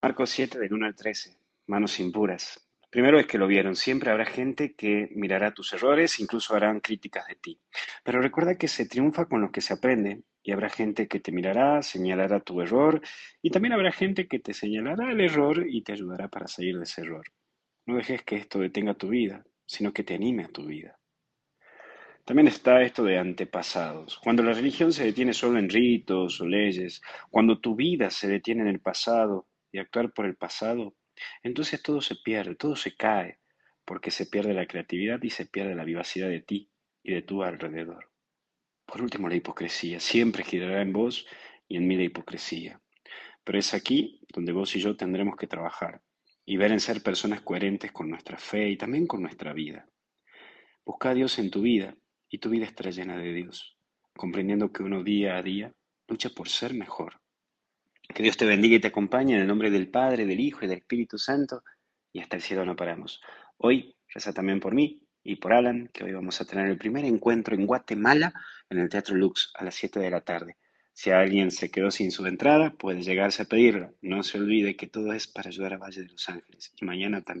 Marcos 7, del 1 al 13, manos impuras. Primero es que lo vieron, siempre habrá gente que mirará tus errores, incluso harán críticas de ti. Pero recuerda que se triunfa con lo que se aprende y habrá gente que te mirará, señalará tu error y también habrá gente que te señalará el error y te ayudará para salir de ese error. No dejes que esto detenga tu vida, sino que te anime a tu vida. También está esto de antepasados. Cuando la religión se detiene solo en ritos o leyes, cuando tu vida se detiene en el pasado y actuar por el pasado, entonces todo se pierde, todo se cae, porque se pierde la creatividad y se pierde la vivacidad de ti y de tu alrededor. Por último, la hipocresía. Siempre girará en vos y en mí la hipocresía. Pero es aquí donde vos y yo tendremos que trabajar y ver en ser personas coherentes con nuestra fe y también con nuestra vida. Busca a Dios en tu vida y tu vida estará llena de Dios, comprendiendo que uno día a día lucha por ser mejor que Dios te bendiga y te acompañe en el nombre del Padre, del Hijo y del Espíritu Santo, y hasta el cielo no paramos. Hoy reza también por mí y por Alan, que hoy vamos a tener el primer encuentro en Guatemala, en el Teatro Lux, a las 7 de la tarde. Si alguien se quedó sin su entrada, puede llegarse a pedirla. No se olvide que todo es para ayudar a Valle de los Ángeles. Y mañana también.